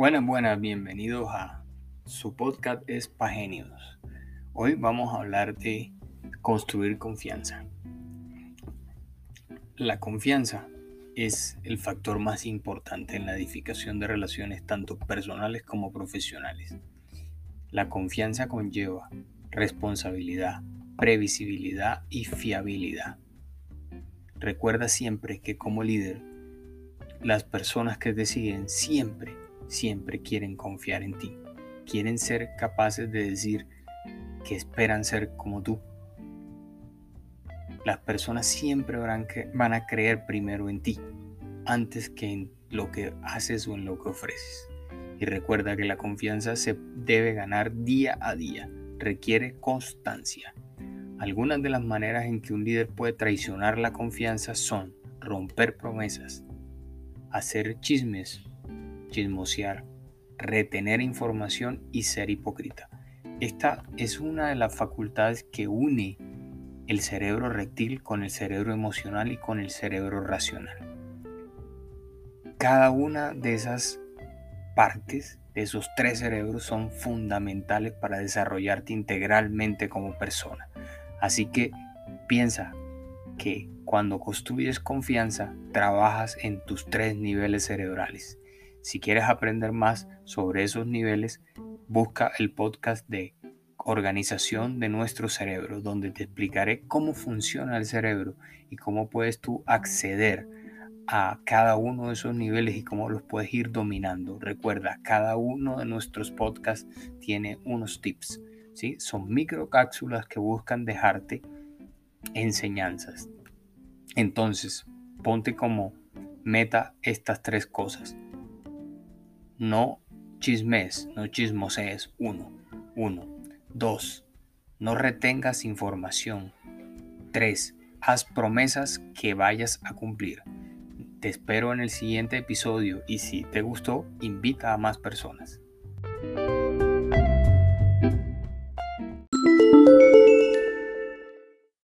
Buenas, buenas, bienvenidos a su podcast Espagenios. Hoy vamos a hablar de construir confianza. La confianza es el factor más importante en la edificación de relaciones tanto personales como profesionales. La confianza conlleva responsabilidad, previsibilidad y fiabilidad. Recuerda siempre que como líder, las personas que te siguen siempre siempre quieren confiar en ti. Quieren ser capaces de decir que esperan ser como tú. Las personas siempre van a creer primero en ti antes que en lo que haces o en lo que ofreces. Y recuerda que la confianza se debe ganar día a día, requiere constancia. Algunas de las maneras en que un líder puede traicionar la confianza son romper promesas, hacer chismes chismosear, retener información y ser hipócrita. Esta es una de las facultades que une el cerebro reptil con el cerebro emocional y con el cerebro racional. Cada una de esas partes, de esos tres cerebros, son fundamentales para desarrollarte integralmente como persona. Así que piensa que cuando construyes confianza, trabajas en tus tres niveles cerebrales. Si quieres aprender más sobre esos niveles, busca el podcast de organización de nuestro cerebro, donde te explicaré cómo funciona el cerebro y cómo puedes tú acceder a cada uno de esos niveles y cómo los puedes ir dominando. Recuerda, cada uno de nuestros podcasts tiene unos tips, ¿sí? Son microcápsulas que buscan dejarte enseñanzas. Entonces, ponte como meta estas tres cosas. No chismes, no chismoses. Uno. Uno. Dos. No retengas información. Tres. Haz promesas que vayas a cumplir. Te espero en el siguiente episodio y si te gustó, invita a más personas.